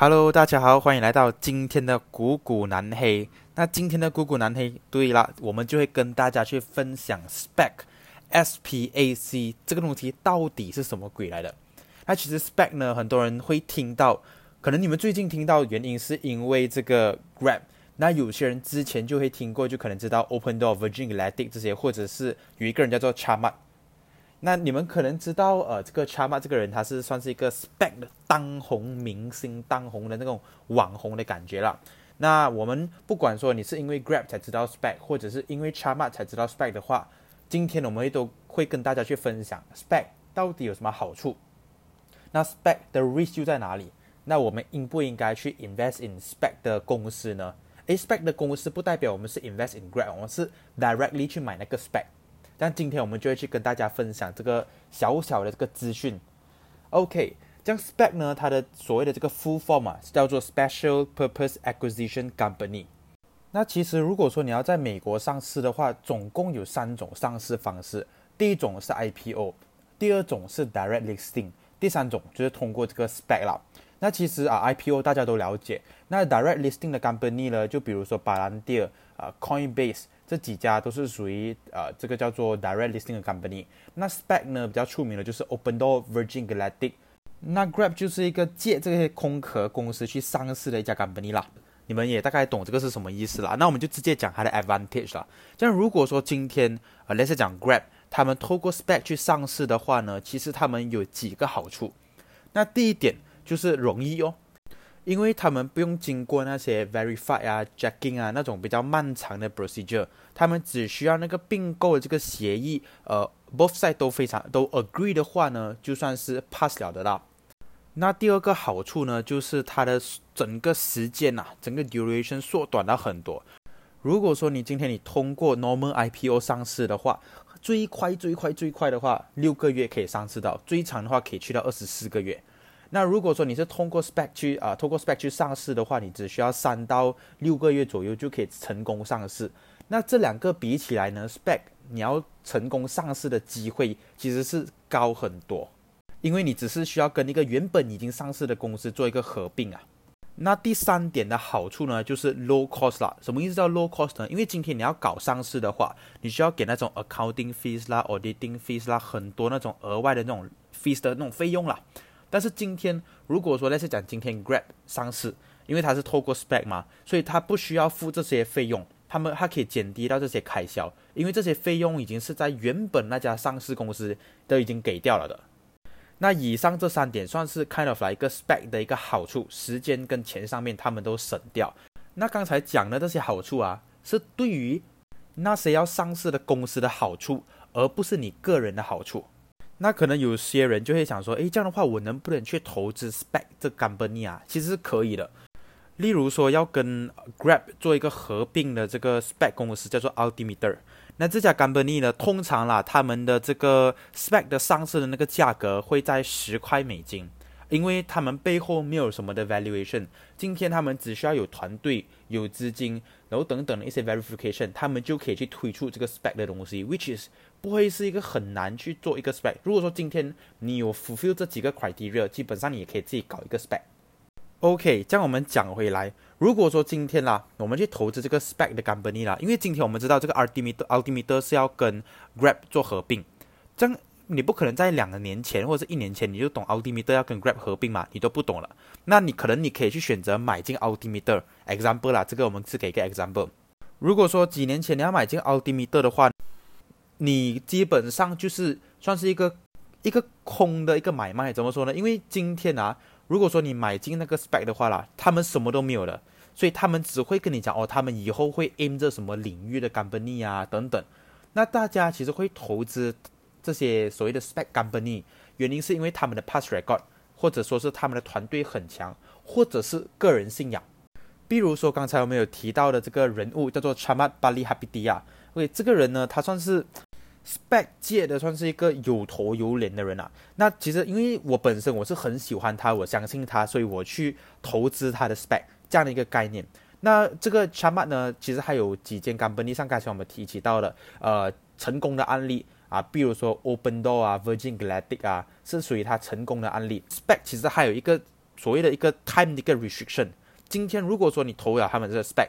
Hello，大家好，欢迎来到今天的股股南黑。那今天的股股南黑，对了，我们就会跟大家去分享 spec，s p a c 这个东西到底是什么鬼来的？那其实 spec 呢，很多人会听到，可能你们最近听到原因是因为这个 Grab，那有些人之前就会听过，就可能知道 Open Door、Virgin Galactic 这些，或者是有一个人叫做 Chama。那你们可能知道，呃，这个 Chama 这个人，他是算是一个 Spec 的当红明星、当红的那种网红的感觉了。那我们不管说你是因为 Grab 才知道 Spec，或者是因为 Chama 才知道 Spec 的话，今天我们会都会跟大家去分享 Spec 到底有什么好处。那 Spec 的 risk 就在哪里？那我们应不应该去 invest in Spec 的公司呢？SPAC 的公司不代表我们是 invest in Grab，我们是 directly 去买那个 Spec。但今天我们就会去跟大家分享这个小小的这个资讯。OK，这样 SPAC 呢，它的所谓的这个 full form 啊，是叫做 Special Purpose Acquisition Company。那其实如果说你要在美国上市的话，总共有三种上市方式。第一种是 IPO，第二种是 Direct Listing，第三种就是通过这个 SPAC 啦。那其实啊，IPO 大家都了解。那 Direct Listing 的 company 呢，就比如说巴兰蒂尔啊、Coinbase。这几家都是属于呃这个叫做 direct listing 的 company。那 Spec 呢比较出名的就是 Open Door、Virgin Galactic。那 Grab 就是一个借这些空壳公司去上市的一家 company 啦。你们也大概懂这个是什么意思啦。那我们就直接讲它的 advantage 啦。像如果说今天呃类似讲 Grab，他们透过 Spec 去上市的话呢，其实他们有几个好处。那第一点就是容易哦。因为他们不用经过那些 verify 啊、checking 啊那种比较漫长的 procedure，他们只需要那个并购的这个协议，呃，both side 都非常都 agree 的话呢，就算是 pass 了的啦。那第二个好处呢，就是它的整个时间呐，整个 duration 缩短了很多。如果说你今天你通过 normal IPO 上市的话，最快最快最快的话，六个月可以上市到，最长的话可以去到二十四个月。那如果说你是通过 spec 去啊，通过 spec 去上市的话，你只需要三到六个月左右就可以成功上市。那这两个比起来呢，spec 你要成功上市的机会其实是高很多，因为你只是需要跟一个原本已经上市的公司做一个合并啊。那第三点的好处呢，就是 low cost 啦。什么意思叫 low cost 呢？因为今天你要搞上市的话，你需要给那种 accounting fees 啦、auditing fees 啦，很多那种额外的那种 fees 的那种费用啦。但是今天，如果说那是讲今天 Grab 上市，因为它是透过 SPAC 嘛，所以它不需要付这些费用，他们它可以减低到这些开销，因为这些费用已经是在原本那家上市公司都已经给掉了的。那以上这三点算是 kind of 来一个 SPAC 的一个好处，时间跟钱上面他们都省掉。那刚才讲的这些好处啊，是对于那些要上市的公司的好处，而不是你个人的好处。那可能有些人就会想说，诶，这样的话我能不能去投资 Spec 这 company 啊？其实是可以的。例如说要跟 Grab 做一个合并的这个 Spec 公司叫做 Altimeter。那这家 company 呢，通常啦，他们的这个 Spec 的上市的那个价格会在十块美金。因为他们背后没有什么的 valuation，今天他们只需要有团队、有资金，然后等等的一些 verification，他们就可以去推出这个 spec 的东西，which is 不会是一个很难去做一个 spec。如果说今天你有 fulfill 这几个 criteria，基本上你也可以自己搞一个 spec。OK，这样我们讲回来，如果说今天啦，我们去投资这个 spec 的 company 啦，因为今天我们知道这个 Altimeter Altimeter 是要跟 Grab 做合并，这样。你不可能在两个年前或者是一年前你就懂 Altimeter 要跟 Grab 合并嘛？你都不懂了。那你可能你可以去选择买进 Altimeter example 啦，这个我们是给一个 example。如果说几年前你要买进奥迪 mi 的话，你基本上就是算是一个一个空的一个买卖。怎么说呢？因为今天啊，如果说你买进那个 spec 的话啦，他们什么都没有了，所以他们只会跟你讲哦，他们以后会 aim 着什么领域的 company 啊等等。那大家其实会投资。这些所谓的 spec company，原因是因为他们的 past record，或者说是他们的团队很强，或者是个人信仰。比如说刚才我们有提到的这个人物叫做 Chamat Bali Habidia。OK，这个人呢，他算是 spec 界的算是一个有头有脸的人啊。那其实因为我本身我是很喜欢他，我相信他，所以我去投资他的 spec 这样的一个概念。那这个 Chamat 呢，其实还有几间 company 上刚才我们提起到的，呃，成功的案例。啊，比如说 Open Door 啊，Virgin Galactic 啊，是属于它成功的案例。Spec 其实还有一个所谓的一个 time 的一个 restriction。今天如果说你投了他们这个 spec，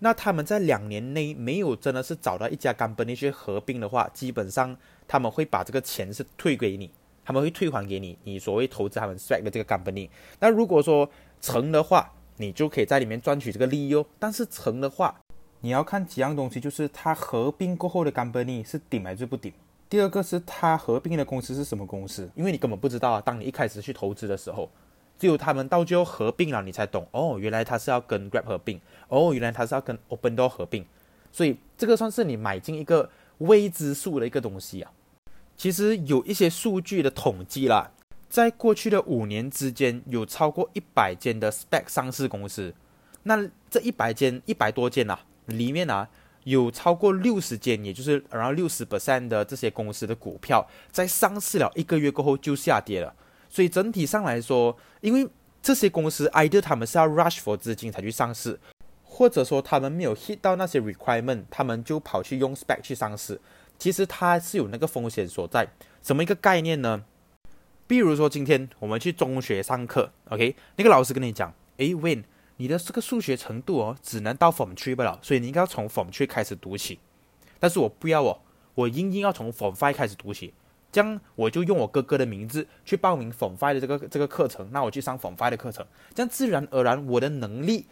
那他们在两年内没有真的是找到一家 company 去合并的话，基本上他们会把这个钱是退给你，他们会退还给你，你所谓投资他们 spec 的这个 company。那如果说成的话，你就可以在里面赚取这个利益哦。但是成的话，你要看几样东西，就是它合并过后的 company 是顶还是不顶。第二个是它合并的公司是什么公司，因为你根本不知道啊。当你一开始去投资的时候，只有他们到最后合并了，你才懂哦，原来他是要跟 Grab 合并，哦，原来他是要跟 Open Door 合并。所以这个算是你买进一个未知数的一个东西啊。其实有一些数据的统计啦，在过去的五年之间，有超过一百间的 Spec 上市公司。那这一百间一百多间啊，里面啊。有超过六十间，也就是然后六十 percent 的这些公司的股票，在上市了一个月过后就下跌了。所以整体上来说，因为这些公司 either 他们是要 rush for 资金才去上市，或者说他们没有 hit 到那些 requirement，他们就跑去用 spec 去上市。其实它是有那个风险所在。什么一个概念呢？比如说今天我们去中学上课，OK，那个老师跟你讲，诶 w i n 你的这个数学程度哦，只能到 Form Three 不了，所以你应该要从 Form Three 开始读起。但是我不要哦，我硬硬要从 Form Five 开始读起。这样我就用我哥哥的名字去报名 Form Five 的这个这个课程，那我去上 Form Five 的课程，这样自然而然我的能力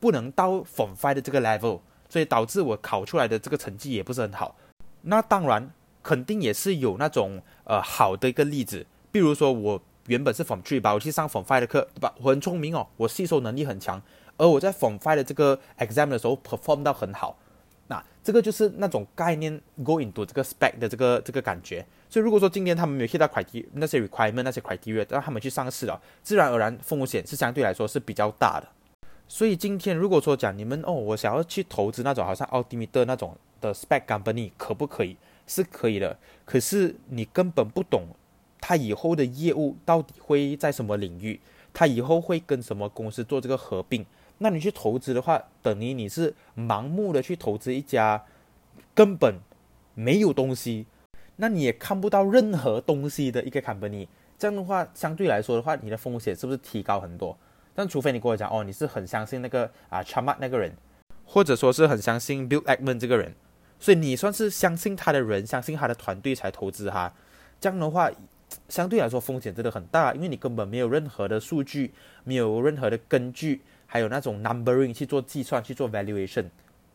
不能到 Form Five 的这个 level，所以导致我考出来的这个成绩也不是很好。那当然肯定也是有那种呃好的一个例子，比如说我。原本是 Form Three 吧，我去上 Form Five 的课，对吧？我很聪明哦，我吸收能力很强，而我在 Form Five 的这个 exam 的时候 perform 到很好，那这个就是那种概念 go into 这个 spec 的这个这个感觉。所以如果说今天他们没有 hit 到 criteria 那些 requirement 那些 criteria，让他们去上市了，自然而然风险是相对来说是比较大的。所以今天如果说讲你们哦，我想要去投资那种好像 Ultimate 那种的 spec company，可不可以？是可以的，可是你根本不懂。他以后的业务到底会在什么领域？他以后会跟什么公司做这个合并？那你去投资的话，等于你是盲目的去投资一家根本没有东西，那你也看不到任何东西的一个 company。这样的话，相对来说的话，你的风险是不是提高很多？但除非你跟我讲哦，你是很相信那个啊 c h a m a 那个人，或者说是很相信 Bill Ackman 这个人，所以你算是相信他的人，相信他的团队才投资哈。这样的话。相对来说风险真的很大，因为你根本没有任何的数据，没有任何的根据，还有那种 numbering 去做计算、去做 valuation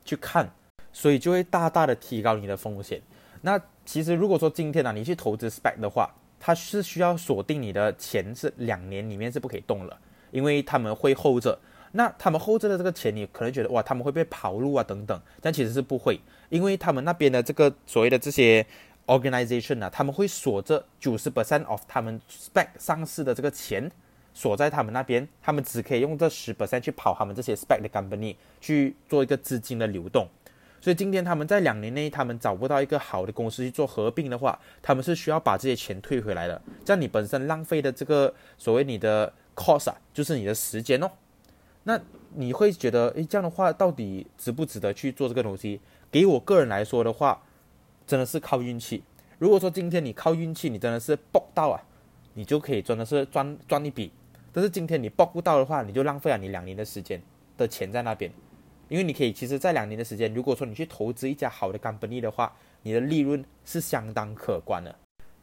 去看，所以就会大大的提高你的风险。那其实如果说今天呢，你去投资 spec 的话，它是需要锁定你的钱是两年里面是不可以动了，因为他们会 hold 着。那他们 hold 着的这个钱，你可能觉得哇，他们会被跑路啊等等，但其实是不会，因为他们那边的这个所谓的这些。Organization 呢，他们会锁着九十 percent of 他们 spec 上市的这个钱锁在他们那边，他们只可以用这十 percent 去跑他们这些 spec 的 company 去做一个资金的流动。所以今天他们在两年内他们找不到一个好的公司去做合并的话，他们是需要把这些钱退回来的。这样你本身浪费的这个所谓你的 cost 啊，就是你的时间哦。那你会觉得，诶，这样的话到底值不值得去做这个东西？给我个人来说的话。真的是靠运气。如果说今天你靠运气，你真的是搏到啊，你就可以真的是赚赚一笔。但是今天你搏不到的话，你就浪费了你两年的时间的钱在那边。因为你可以，其实，在两年的时间，如果说你去投资一家好的 company 的话，你的利润是相当可观的。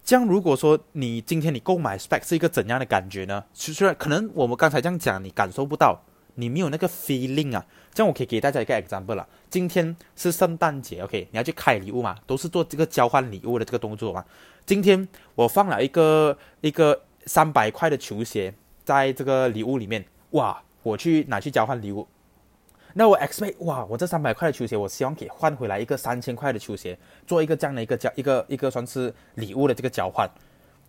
这样，如果说你今天你购买 spec 是一个怎样的感觉呢？虽然可能我们刚才这样讲，你感受不到。你没有那个 feeling 啊，这样我可以给大家一个 example 了。今天是圣诞节，OK，你要去开礼物嘛，都是做这个交换礼物的这个动作嘛。今天我放了一个一个三百块的球鞋在这个礼物里面，哇，我去拿去交换礼物。那我 expect 哇，我这三百块的球鞋，我希望可以换回来一个三千块的球鞋，做一个这样的一个交一个一个算是礼物的这个交换。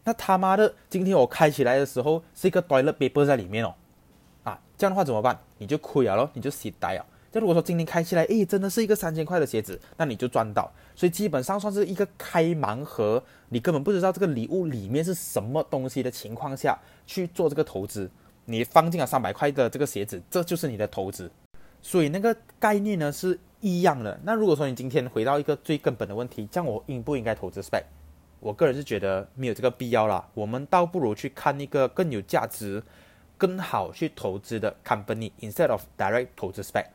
那他妈的，今天我开起来的时候是一个 toilet paper 在里面哦。这样的话怎么办？你就亏了咯，你就死呆了。那如果说今天开起来，诶，真的是一个三千块的鞋子，那你就赚到。所以基本上算是一个开盲盒，你根本不知道这个礼物里面是什么东西的情况下去做这个投资。你放进了三百块的这个鞋子，这就是你的投资。所以那个概念呢是一样的。那如果说你今天回到一个最根本的问题，这样我应不应该投资 spec？我个人是觉得没有这个必要啦。我们倒不如去看一个更有价值。更好去投资的 company instead of direct 投资 spec。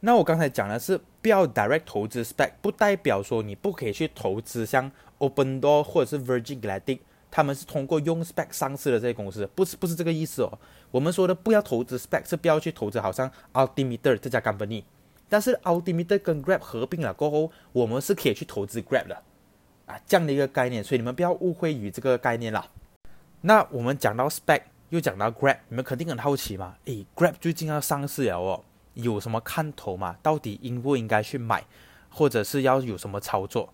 那我刚才讲的是不要 direct 投资 spec，不代表说你不可以去投资像 Open Door 或者是 Virgin Galactic，他们是通过用 spec 上市的这些公司，不是不是这个意思哦。我们说的不要投资 spec 是不要去投资好像 Altimeter 这家 company，但是 Altimeter 跟 Grab 合并了过后，我们是可以去投资 Grab 的啊，这样的一个概念，所以你们不要误会于这个概念啦。那我们讲到 spec，又讲到 Grab，你们肯定很好奇嘛？诶，Grab 最近要上市了哦。有什么看头嘛？到底应不应该去买，或者是要有什么操作？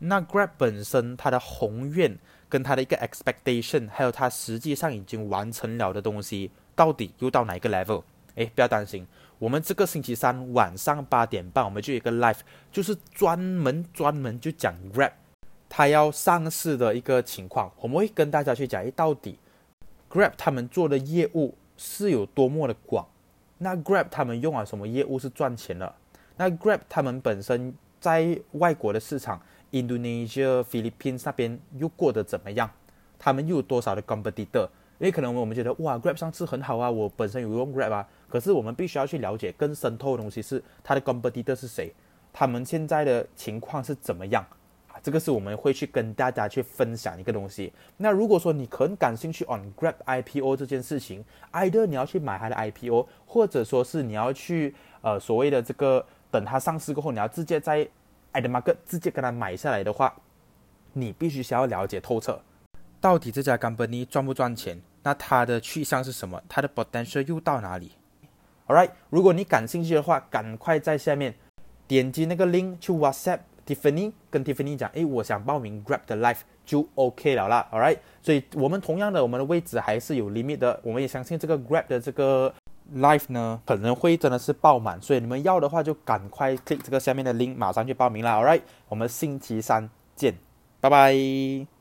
那 Grab 本身它的宏愿跟它的一个 expectation，还有它实际上已经完成了的东西，到底又到哪一个 level？哎，不要担心，我们这个星期三晚上八点半，我们就有一个 live，就是专门专门就讲 Grab 它要上市的一个情况，我们会跟大家去讲，哎，到底 Grab 他们做的业务是有多么的广。那 Grab 他们用了什么业务是赚钱的？那 Grab 他们本身在外国的市场，Indonesia、Philippines 那边又过得怎么样？他们又有多少的 competitor？因为可能我们觉得哇，Grab 上次很好啊，我本身有用 Grab 啊，可是我们必须要去了解更深透的东西是它的 competitor 是谁？他们现在的情况是怎么样？这个是我们会去跟大家去分享一个东西。那如果说你很感兴趣 on Grab IPO 这件事情，either 你要去买它的 IPO，或者说是你要去呃所谓的这个等它上市过后，你要直接在 a d m a r k 直接跟它买下来的话，你必须先要了解透彻，到底这家 company 赚不赚钱？那它的去向是什么？它的 potential 又到哪里？All right，如果你感兴趣的话，赶快在下面点击那个 link 去 WhatsApp。Tiffany 跟 Tiffany 讲，诶，我想报名 Grab 的 Life 就 OK 了啦，All right，所以我们同样的，我们的位置还是有 limit 的，我们也相信这个 Grab 的这个 Life 呢，可能会真的是爆满，所以你们要的话就赶快 click 这个下面的 link，马上去报名啦，All right，我们星期三见，拜拜。